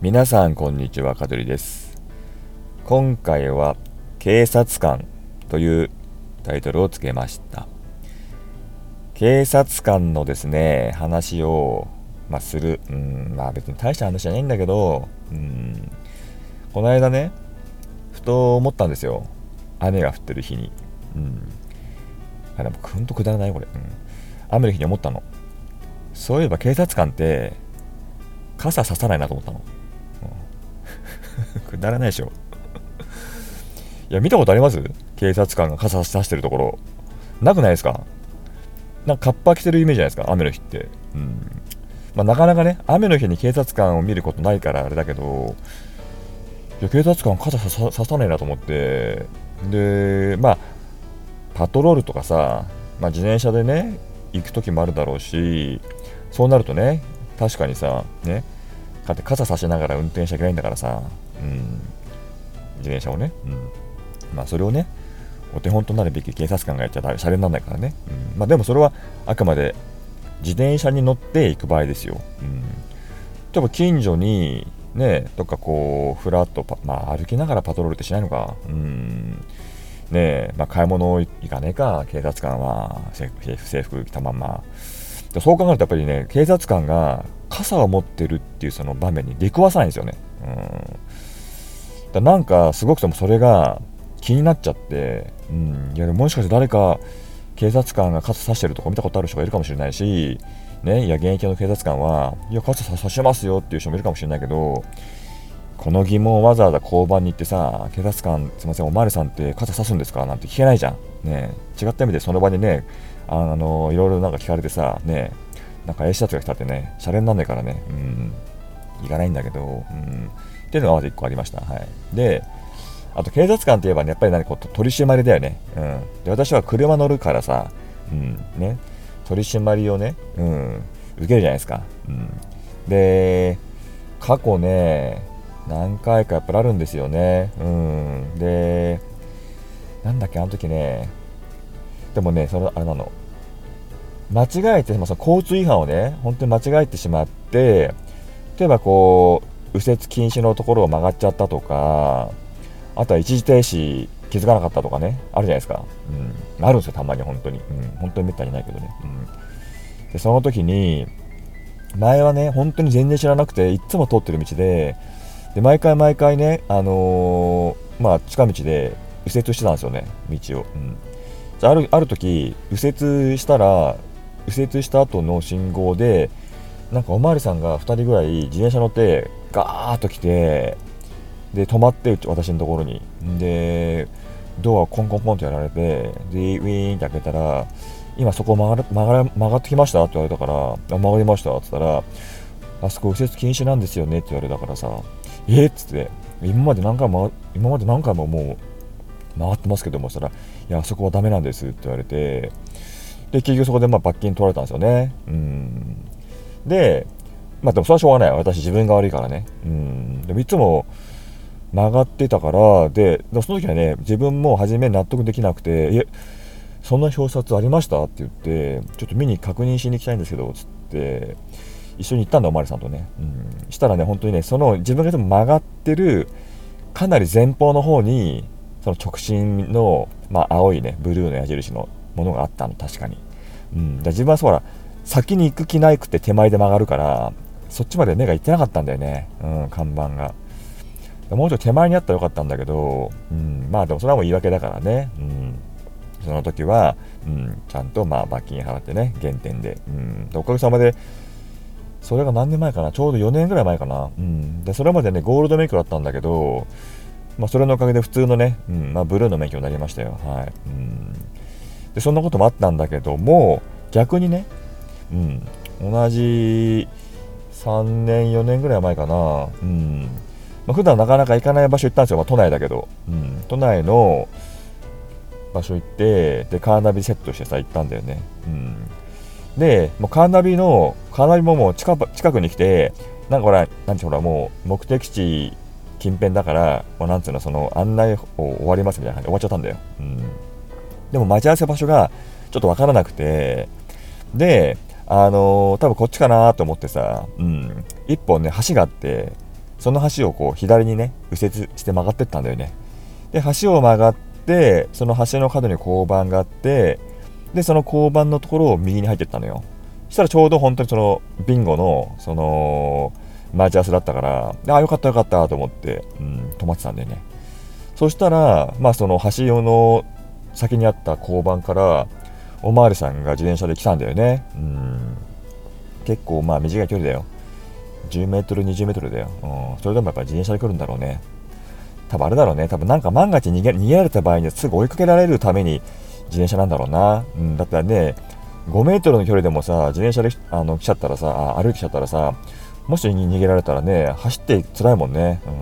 皆さんこんにちは、かどりです。今回は警察官というタイトルをつけました。警察官のですね、話を、まあ、する。うん、まあ別に大した話じゃないんだけど、うん、この間ね、ふと思ったんですよ。雨が降ってる日に。うん。あ、でもほんとくだらないこれ。うん。雨の日に思ったの。そういえば警察官って、傘ささないなと思ったの。くだらないでしょ。いや、見たことあります？警察官が傘差してるところ。なくないですか？なんかカッパ着てるイメージじゃないですか、雨の日って。うん。まあ、なかなかね、雨の日に警察官を見ることないからあれだけど、いや、警察官傘さささないなと思って、で、まあ、パトロールとかさ、まあ、自転車でね、行く時もあるだろうし、そうなるとね、確かにさ、ね、だって傘差しながら運転しちゃいけないんだからさ、うん、自転車をね、うん、まあそれをね、お手本となるべき警察官がやっちゃダメ、シャレにならないからね、うん、まあでもそれはあくまで自転車に乗って行く場合ですよ。うん、例えば近所に、ね、どっかこう、ふらっと、まあ歩きながらパトロールってしないのか、うん、ね、まあ買い物行かねえか、警察官は制服着たまんま。そう考えるとやっぱりね、警察官が傘を持ってるっていうその場面に出くわさないんですよね。うん、だなんかすごくともそれが気になっちゃって、うん、いやもしかして誰か警察官が傘差してるとこ見たことある人がいるかもしれないし、ね、いや現役の警察官はいや傘差しますよっていう人もいるかもしれないけどこの疑問をわざわざ交番に行ってさ警察官すいませんおまわりさんって傘差すんですかなんて聞けないじゃん、ね、違った意味でその場にねあのいろいろなんか聞かれてさねなんか A シャツが来たってねシャレになんないからね。うん。行かないんだけど、うん、っていうのがまず1個ありました。はい、で、あと警察官といえばね、やっぱり何こう取り締まりだよね。うん、で私は車乗るからさ、うん。ね、取り締まりをね、うん、受けるじゃないですか。うん、で、過去ね、何回かやっぱりあるんですよね。うん、で、なんだっけ、あの時ね、でもね、それあれなの。間違えて、まあ、その交通違反をね、本当に間違えてしまって、例えばこう右折禁止のところを曲がっちゃったとかあとは一時停止気づかなかったとかねあるじゃないですか、うん、あるんですよたまに本当に、うん、本当にめったにないけどね、うん、でその時に前はね本当に全然知らなくていつも通ってる道でで毎回毎回ねあのー、まあ近道で右折してたんですよね道を、うん、じゃあるある時右折したら右折した後の信号でなんかおまわりさんが2人ぐらい自転車乗ってガーッと来てで止まって私のところに。でドアをコンコンコンとやられてでウィーンって開けたら今そこ曲が曲が曲がってきました？って言われたから曲がりました？って言ったらあそこ右折禁止なんですよね？って言われたからさえっ、っつって今まで何回も今まで何回ももう回ってますけどもそしたらいやそこはダメなんですって言われてで結局そこでまあ罰金取られたんですよねうんで、まあでもそれはしょうがない。私自分が悪いからね。うん。でもいつも曲がってたから、で、その時はね、自分も初め納得できなくて、え、そんな表札ありましたって言って、ちょっと見に確認しに行きたいんですけど、つって、一緒に行ったんだ、おまわりさんとね。うん。したらね、本当にね、その自分がいつも曲がってる、かなり前方の方に、その直進の、まあ、青いね、ブルーの矢印のものがあったの、確かに。うん。だ自分はそうほら、先に行く気ないくて手前で曲がるからそっちまで目が行ってなかったんだよね、うん、看板が。もうちょっと手前にあったらよかったんだけど、うん、まあでもそれはもう言い訳だからね、うん、その時は、うん、ちゃんとまあ罰金払ってね減点で,、うん、おかげさまでそれが何年前かな？ちょうど4年ぐらい前かな、うん、でそれまでねゴールド免許だったんだけどまあ、それのおかげで普通のね、うんまあ、ブルーの免許になりましたよ。はい。うん、でそんなこともあったんだけども逆にね、うん、同じ3年、4年ぐらい前かな、うん。まあ、普段なかなか行かない場所行ったんですよ、まあ、都内だけど、うん、都内の場所行って、でカーナビセットしてさ、行ったんだよね。うん、で、もうカーナビの、カーナビももう近近くに来て、なんかほら、なんてほら、もう目的地近辺だから、まあ、なんつうの、その案内を終わりますみたいな感じで終わっちゃったんだよ。うん、でも待ち合わせ場所がちょっとわからなくて、で、あのー、多分こっちかなと思ってさ、うん、一本ね、橋があって、その橋をこう左にね右折して曲がってったんだよね。で橋を曲がってその橋の角に交番があってでその交番のところを右に入ってったのよ。そしたらちょうど本当にそのビンゴのその待ち合わせだったからああよかったよかったと思って、うん、止まってたんだよねそしたらまあその橋用の先にあった交番からおまわりさんが自転車で来たんだよねうん結構まあ短い距離だよ10メートル、20メートルだよ。うん。それでもやっぱ自転車で来るんだろうね。多分あれだろうね。多分なんか万が一逃げ逃げられた場合にはすぐ追いかけられるために自転車なんだろうな。うん。だったらね、5メートルの距離でもさ、自転車であの来ちゃったらさ、歩いてきちゃったらさ、もし逃げられたらね、走って辛いもんね。うん。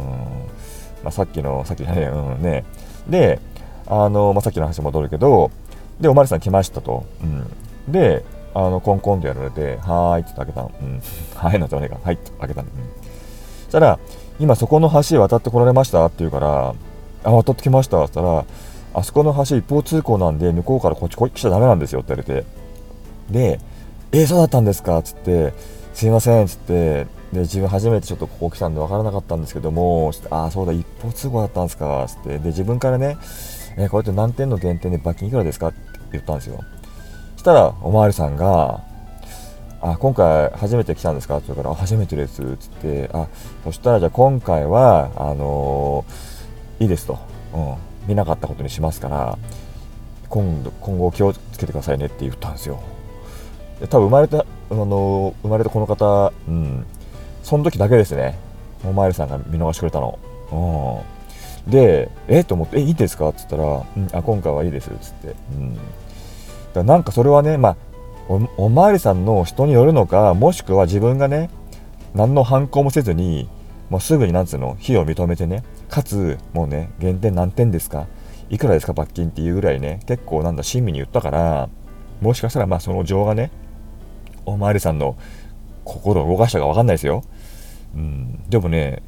まあ、さっきの、さっきじゃねうんね。で、あの、まあ、さっきの話戻るけど、で、おまりさん来ましたと。うん。で、あのコンコンとやられて、はーいって開けたの。うん。はいなんてねえか。はいって開けたの。うん。そしたら、今そこの橋渡ってこられましたって言うから、あ、渡ってきましたって言ったら、あそこの橋一方通行なんで、向こうからこっち来ちゃダメなんですよって言われて。で、えー、そうだったんですかっつって、すいませんっつって、で、自分初めてちょっとここ来たんで分からなかったんですけども、ああ、そうだ、一方通行だったんですかつって、で、自分からね、えー、これって何点の減点で罰金いくらですかって言ったんですよ。したらおまわりさんが「あ今回初めて来たんですか?」って言うから「初めてです」っつって「あそしたらじゃあ今回はあのー、いいですと、うん、見なかったことにしますから今度今後気をつけてくださいね」って言ったんですよ。多分生まれた、あのー、生まれたこの方、うん、その時だけですね。おまわりさんが見逃してくれたの。うん。で、え？と思って、え、いいですか？って言ったら、うん、あ、今回はいいです。っつって、うん、だなんかそれはね、まあ、おおまわりさんの人によるのか、もしくは自分がね、何の反抗もせずに、もうすぐになんつうの、非を認めてね、かつ、もうね、減点何点ですか？いくらですか？罰金っていうぐらいね、結構なんだ、親身に言ったから、もしかしたらまあその情がね、おまわりさんの心を動かしたか分かんないですよ。うん、でもね、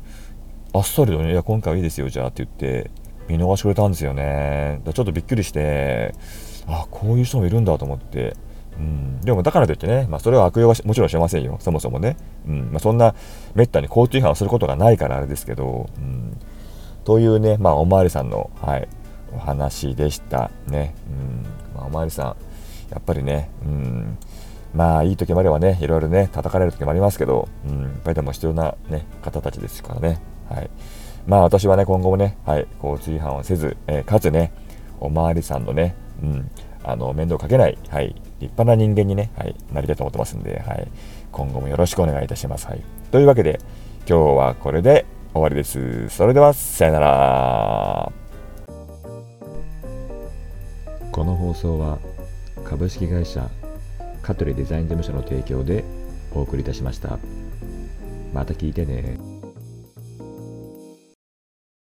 あっさりとね、いや、今回はいいですよ、じゃあって言って、見逃してくれたんですよね。ちょっとびっくりして、あこういう人もいるんだと思って、うん、でもだからといってね、まあ、それは悪用はもちろんしませんよ、そもそもね。うん。まあ、そんなめったに交通違反をすることがないからあれですけど、うん、というね、まあ、おまわりさんの、はい、お話でしたね。うん。まあ、おまわりさん、やっぱりね、うん、まあいい時もあればね、いろいろね、叩かれる時もありますけど、うん、やっぱりでも必要な、ね、方たちですからね。はい、まあ私はね、今後もね、はい、交通違反をせず、えー、かつね、おまわりさんのね、うん、あの面倒かけない、はい、立派な人間にね、はい、なりたいと思ってますんで、はい、今後もよろしくお願いいたします。はい、というわけで、今日はこれで終わりです。それでは、さよなら。この放送は株式会社香取デザイン事務所の提供でお送りいたしました。また聞いてね。